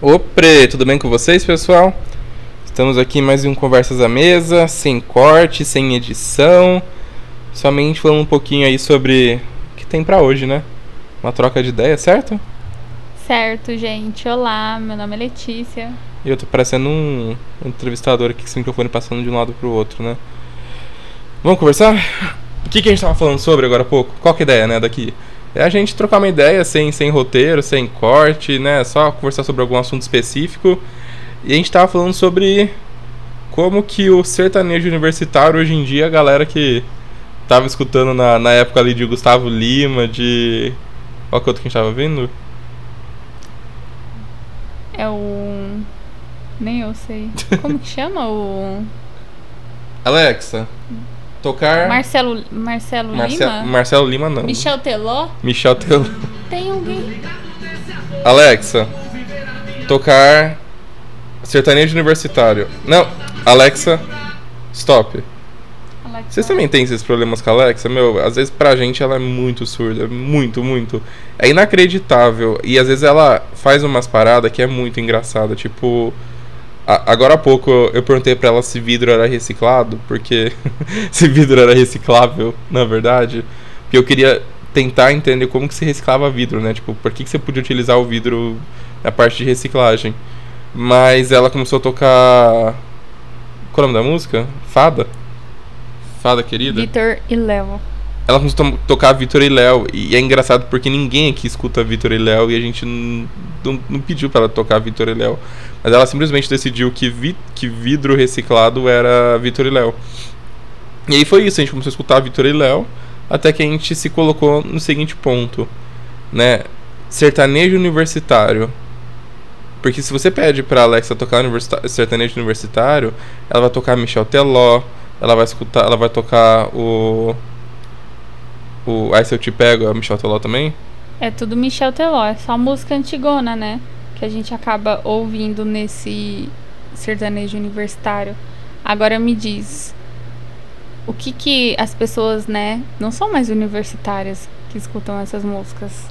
Opre, tudo bem com vocês, pessoal? Estamos aqui mais um Conversas à Mesa, sem corte, sem edição, somente falando um pouquinho aí sobre o que tem pra hoje, né? Uma troca de ideia, certo? Certo, gente. Olá, meu nome é Letícia. E eu tô parecendo um, um entrevistador aqui com esse microfone passando de um lado pro outro, né? Vamos conversar? O que, que a gente tava falando sobre agora há pouco? Qual que é a ideia, né, daqui? É a gente trocar uma ideia sem, sem roteiro, sem corte, né? Só conversar sobre algum assunto específico. E a gente tava falando sobre como que o sertanejo universitário hoje em dia, a galera que tava escutando na, na época ali de Gustavo Lima, de. Qual que é outro que a gente tava vendo? É o. Nem eu sei. Como que chama o. Alexa, tocar. Marcelo, Marcelo Marce- Lima? Marcelo Lima não. Michel Teló? Michel Teló. Tem alguém. Alexa, tocar sertanejo universitário. Não, Alexa, stop. Alexa. Vocês também têm esses problemas com a Alexa? Meu, às vezes pra gente ela é muito surda, muito, muito. É inacreditável. E às vezes ela faz umas paradas que é muito engraçada. Tipo, agora há pouco eu- eu perguntei pra ela se vidro era reciclado, porque se vidro era reciclável, na verdade. Porque eu queria tentar entender como que se reciclava vidro, né? Tipo, por que, que você podia utilizar o vidro na parte de reciclagem. Mas ela começou a tocar. Qual é o nome da música? Fada? Fada querida? Vitor e Léo. Ela começou a to- tocar Vitor e Léo. E é engraçado porque ninguém aqui escuta Vitor e Léo e a gente não, não- pediu pra ela tocar Vitor e Léo. Mas ela simplesmente decidiu que, vi, que vidro reciclado era Vitor e Léo. E aí foi isso, a gente começou a escutar Vitor e Léo. Até que a gente se colocou no seguinte ponto, né? Sertanejo universitário. Porque se você pede pra Alexa tocar universita- sertanejo universitário, ela vai tocar Michel Teló, ela vai escutar, ela vai tocar o o Aí Se Eu Te Pego, é o Michel Teló também? É tudo Michel Teló. É só música antigona, né? Que a gente acaba ouvindo nesse sertanejo universitário. Agora me diz. O que que as pessoas, né? Não são mais universitárias que escutam essas músicas.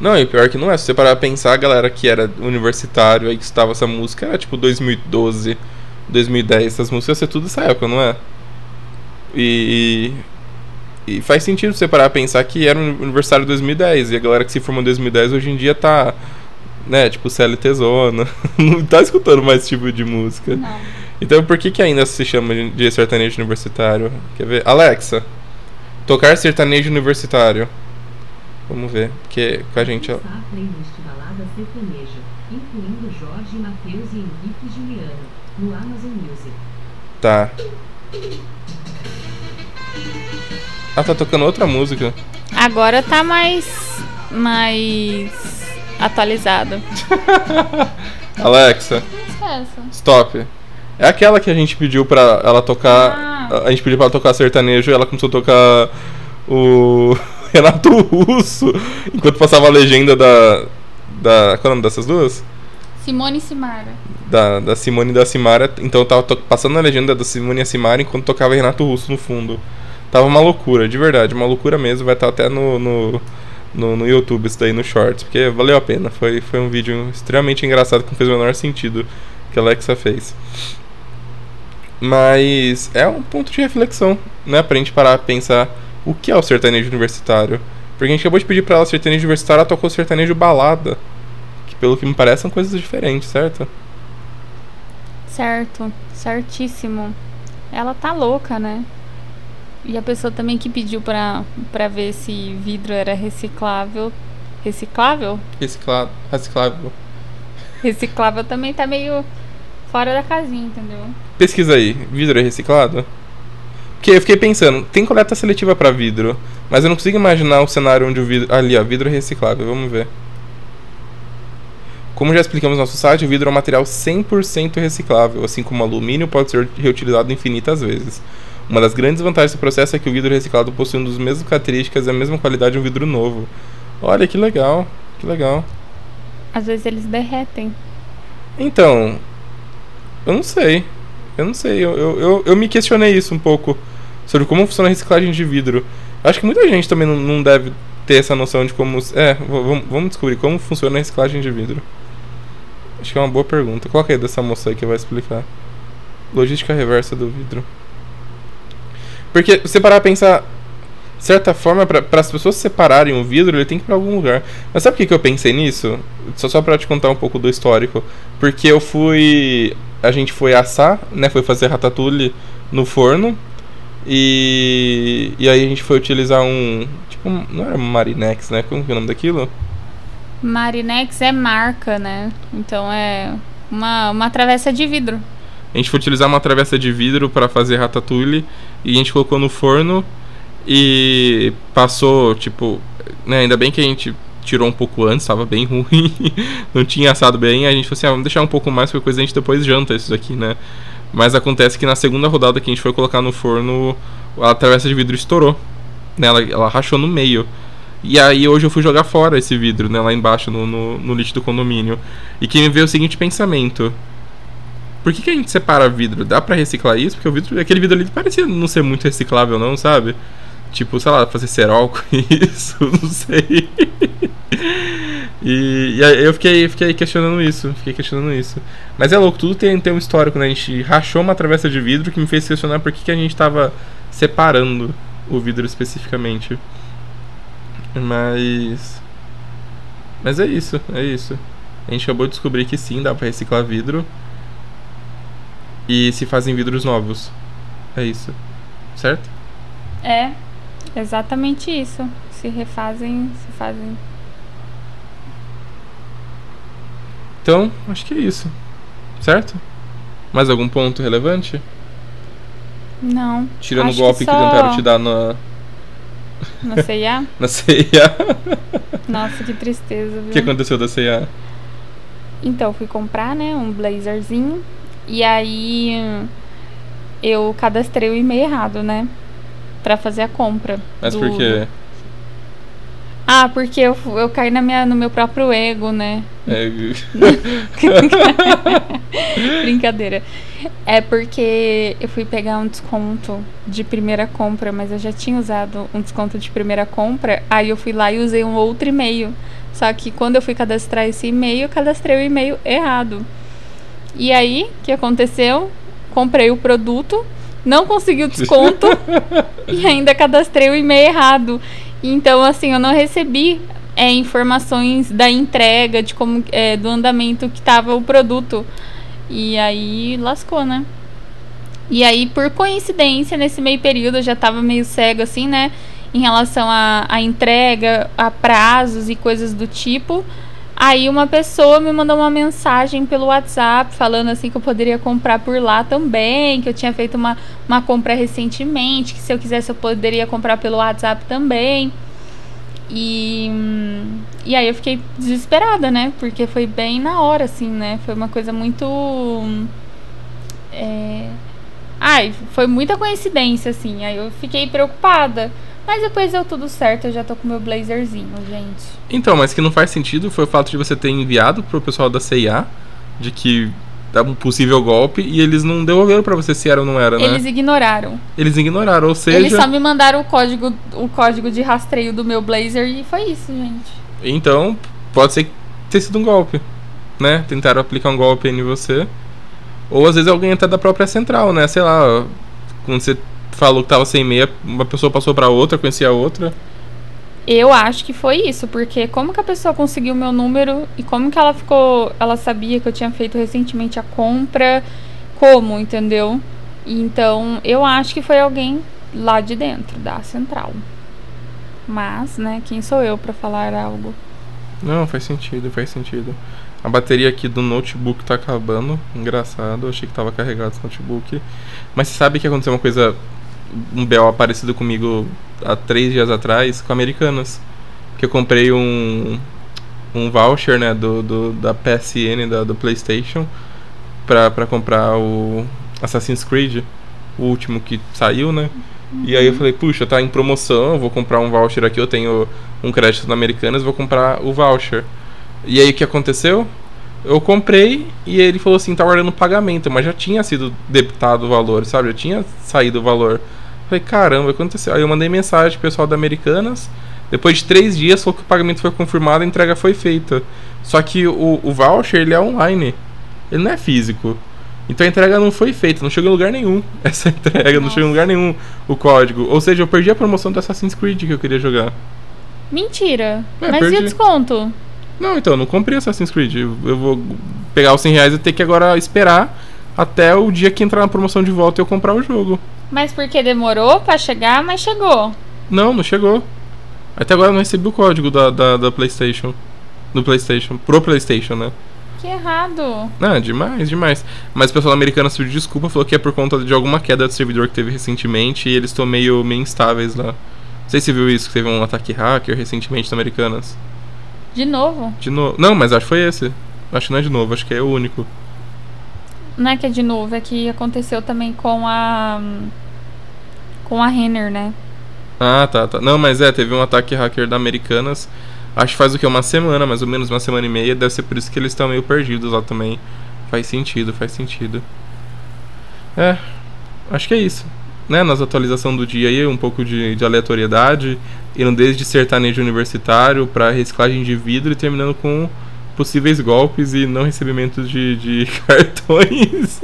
Não, e pior que não é. Se você parar pra pensar, a galera que era universitário aí que escutava essa música era tipo 2012, 2010. Essas músicas ser tudo dessa época, não é? E, e faz sentido você parar pra pensar que era um aniversário de 2010. E a galera que se formou em 2010 hoje em dia tá, né, tipo CLT Zona. não tá escutando mais esse tipo de música. Não. Então por que que ainda se chama de- sertanejo universitário? Quer ver? Alexa, tocar sertanejo universitário. Vamos ver, porque com a gente... ó, Está Ah, tá tocando outra música. Agora tá mais. mais. atualizado. Alexa, Essa. stop. É aquela que a gente pediu pra ela tocar. Ah. A gente pediu pra ela tocar sertanejo e ela começou a tocar o Renato Russo. Enquanto passava a legenda da. Da. Qual é o nome dessas duas? Simone e Simara. Da, da Simone e da Simara. Então eu tava passando a legenda da Simone e a Simara enquanto tocava Renato Russo no fundo. Tava uma loucura, de verdade, uma loucura mesmo. Vai estar até no, no, no, no YouTube isso daí, no Shorts, porque valeu a pena. Foi, foi um vídeo extremamente engraçado que não fez o menor sentido que a Alexa fez. Mas é um ponto de reflexão, né? Pra gente parar pra pensar o que é o sertanejo universitário. Porque a gente acabou de pedir pra ela sertanejo universitário, ela tocou sertanejo balada. Que pelo que me parece são coisas diferentes, certo? Certo, certíssimo. Ela tá louca, né? E a pessoa também que pediu pra, pra ver se vidro era reciclável. Reciclável? Reciclado, reciclável. Reciclável também tá meio fora da casinha, entendeu? Pesquisa aí, vidro é reciclado? Porque eu fiquei pensando, tem coleta seletiva pra vidro, mas eu não consigo imaginar um cenário onde o vidro. Ali, ó, vidro é reciclável, vamos ver. Como já explicamos no nosso site, o vidro é um material 100% reciclável, assim como o alumínio pode ser reutilizado infinitas vezes. Uma das grandes vantagens do processo é que o vidro reciclado possui uma das mesmas características e a mesma qualidade de um vidro novo. Olha que legal, que legal. Às vezes eles derretem. Então, eu não sei. Eu não sei. Eu, eu, eu, eu me questionei isso um pouco. Sobre como funciona a reciclagem de vidro. Acho que muita gente também não, não deve ter essa noção de como. É, vamos- vamos descobrir como funciona a reciclagem de vidro. Acho que é uma boa pergunta. Coloca aí dessa moça aí que vai explicar. Logística reversa do vidro. Porque você parar a pensar, de certa forma, para as pessoas separarem o vidro, ele tem que ir para algum lugar. Mas sabe por que, que eu pensei nisso? Só, só para te contar um pouco do histórico. Porque eu fui. A gente foi assar, né? Foi fazer ratatouille no forno. E, e aí a gente foi utilizar um. Tipo, não era Marinex, né? Como que é o nome daquilo? Marinex é marca, né? Então é uma, uma travessa de vidro. A gente foi utilizar uma travessa de vidro para fazer ratatouille e a gente colocou no forno e passou, tipo, né, ainda bem que a gente tirou um pouco antes, estava bem ruim, não tinha assado bem, a gente falou assim, ah, vamos deixar um pouco mais, porque coisa a gente depois janta isso aqui, né? Mas acontece que na segunda rodada que a gente foi colocar no forno, a travessa de vidro estourou, né? Ela, ela rachou no meio. E aí hoje eu fui jogar fora esse vidro, né, lá embaixo no, no, no lixo do condomínio. E que me veio o seguinte pensamento. Por que, que a gente separa vidro? Dá para reciclar isso? Porque o vidro, aquele vidro ali parecia não ser muito reciclável, não, sabe? Tipo, sei lá, fazer cerol com isso, não sei. e, e, eu fiquei, fiquei questionando isso, fiquei questionando isso. Mas é louco, tudo tem, tem um histórico, né? A gente rachou uma travessa de vidro que me fez questionar por que, que a gente tava separando o vidro especificamente. Mas. Mas é isso, é isso. A gente acabou de descobrir que sim, dá pra reciclar vidro e se fazem vidros novos. É isso. Certo? É, exatamente isso. Se refazem, se fazem. Então, acho que é isso. Certo? Mais algum ponto relevante? Não. Tirando o golpe que, só... que tentaram te dar na. Na CIA? na CIA. Nossa, que tristeza, viu? O que aconteceu da CIA? Então, fui comprar, né, um blazerzinho e aí eu cadastrei o e-mail errado, né? Pra fazer a compra. Mas do, por quê? Ah, porque eu, eu caí na minha, no meu próprio ego, né? É... Brincadeira. É porque eu fui pegar um desconto de primeira compra, mas eu já tinha usado um desconto de primeira compra. Aí eu fui lá e usei um outro e-mail. Só que quando eu fui cadastrar esse e-mail, eu cadastrei o e-mail errado. E aí, o que aconteceu? Comprei o produto, não consegui o desconto e ainda cadastrei o e-mail errado. Então, assim, eu não recebi é, informações da entrega, de como é, do andamento que estava o produto. E aí lascou, né? E aí, por coincidência, nesse meio período eu já estava meio cego, assim, né? Em relação à entrega, a prazos e coisas do tipo. Aí uma pessoa me mandou uma mensagem pelo WhatsApp falando assim que eu poderia comprar por lá também, que eu tinha feito uma, uma compra recentemente, que se eu quisesse eu poderia comprar pelo WhatsApp também. E, e aí eu fiquei desesperada, né? Porque foi bem na hora, assim, né? Foi uma coisa muito. É... Ai, foi muita coincidência, assim. Aí eu fiquei preocupada. Mas depois deu tudo certo, eu já tô com meu blazerzinho, gente. Então, mas que não faz sentido foi o fato de você ter enviado pro pessoal da CIA de que dava um possível golpe e eles não devolveram para você se era ou não era, né? Eles ignoraram. Eles ignoraram, ou seja. Eles só me mandaram o código, o código de rastreio do meu blazer e foi isso, gente. Então, pode ser ter sido um golpe, né? Tentaram aplicar um golpe em você. Ou às vezes alguém até da própria central, né? Sei lá, quando você falou que tava sem meia, uma pessoa passou para outra, conhecia a outra. Eu acho que foi isso, porque como que a pessoa conseguiu meu número e como que ela ficou, ela sabia que eu tinha feito recentemente a compra, como, entendeu? Então, eu acho que foi alguém lá de dentro da central. Mas, né, quem sou eu para falar algo? Não, faz sentido, faz sentido. A bateria aqui do notebook tá acabando. Engraçado, achei que tava carregado esse notebook. Mas sabe que aconteceu uma coisa um BO parecido comigo há três dias atrás com Americanas. Que eu comprei um, um voucher né, do, do da PSN, da, do PlayStation, pra comprar o Assassin's Creed, o último que saiu, né? E aí eu falei, puxa, tá em promoção, vou comprar um voucher aqui, eu tenho um crédito na Americanas, vou comprar o voucher. E aí o que aconteceu? Eu comprei e ele falou assim, tá guardando pagamento, mas já tinha sido debitado o valor, sabe? Já tinha saído o valor. Falei, caramba, aconteceu. Aí eu mandei mensagem pro pessoal da Americanas. Depois de três dias, falou que o pagamento foi confirmado, a entrega foi feita. Só que o, o voucher, ele é online. Ele não é físico. Então a entrega não foi feita, não chegou em lugar nenhum. Essa entrega não Nossa. chegou em lugar nenhum o código. Ou seja, eu perdi a promoção do Assassin's Creed que eu queria jogar. Mentira. É, Mas e perdi. o desconto? Não, então, eu não comprei Assassin's Creed. Eu eu vou pegar os 100 reais e ter que agora esperar até o dia que entrar na promoção de volta e eu comprar o jogo. Mas porque demorou pra chegar, mas chegou. Não, não chegou. Até agora eu não recebi o código da, da, da PlayStation. Do PlayStation. Pro PlayStation, né? Que errado. Não, demais, demais. Mas o pessoal americano se pediu desculpa, falou que é por conta de alguma queda de servidor que teve recentemente e eles estão meio, meio instáveis lá. Não sei se você viu isso, que teve um ataque hacker recentemente na Americanas. De novo. De novo. Não, mas acho que foi esse. Acho que não é de novo, acho que é o único. Não é que é de novo, é que aconteceu também com a. Com a Renner, né? Ah, tá, tá. Não, mas é, teve um ataque hacker da Americanas. Acho que faz o que? Uma semana, mais ou menos, uma semana e meia. Deve ser por isso que eles estão meio perdidos lá também. Faz sentido, faz sentido. É, acho que é isso. Né? Nas atualizações do dia aí, um pouco de, de aleatoriedade. Indo desde sertanejo universitário pra reciclagem de vidro e terminando com possíveis golpes e não recebimento de, de cartões.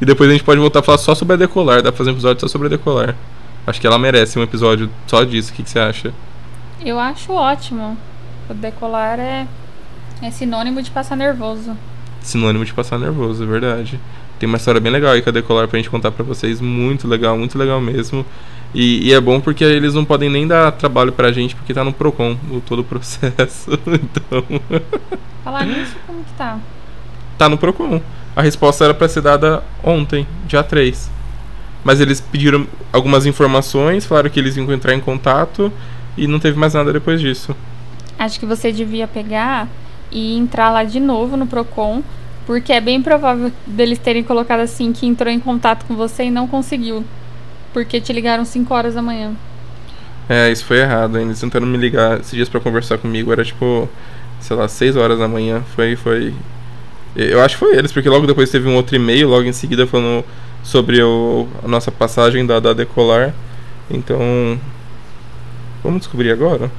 e depois a gente pode voltar a falar só sobre a decolar. Dá pra fazer um episódio só sobre a decolar. Acho que ela merece um episódio só disso. O que, que você acha? Eu acho ótimo. O decolar é, é sinônimo de passar nervoso. Sinônimo de passar nervoso, é verdade. Tem uma história bem legal aí com a Decolar pra gente contar pra vocês. Muito legal, muito legal mesmo. E, e é bom porque eles não podem nem dar trabalho pra gente porque tá no Procon, o todo o processo. Então, Falar nisso, como que tá? tá no Procon. A resposta era pra ser dada ontem, dia 3. Mas eles pediram algumas informações, falaram que eles iam entrar em contato e não teve mais nada depois disso. Acho que você devia pegar e entrar lá de novo no Procon, porque é bem provável deles terem colocado assim que entrou em contato com você e não conseguiu. Porque te ligaram 5 horas da manhã. É, isso foi errado. Eles tentaram me ligar esses dias pra conversar comigo. Era tipo, sei lá, 6 horas da manhã. Foi, foi. Eu acho que foi eles, porque logo depois teve um outro e-mail, logo em seguida, falando sobre o, a nossa passagem da, da decolar. Então. Vamos descobrir agora?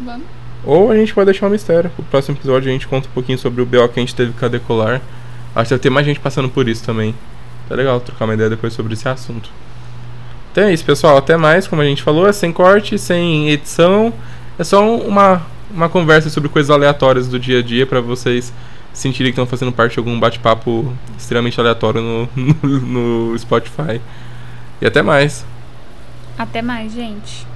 Vamos. Ou a gente pode deixar um mistério. No próximo episódio a gente conta um pouquinho sobre o BO que a gente teve com a decolar. Acho que deve ter mais gente passando por isso também. Tá legal trocar uma ideia depois sobre esse assunto. Então é isso, pessoal. Até mais. Como a gente falou, é sem corte, sem edição. É só uma, uma conversa sobre coisas aleatórias do dia a dia pra vocês sentirem que estão fazendo parte de algum bate-papo extremamente aleatório no, no, no Spotify. E até mais. Até mais, gente.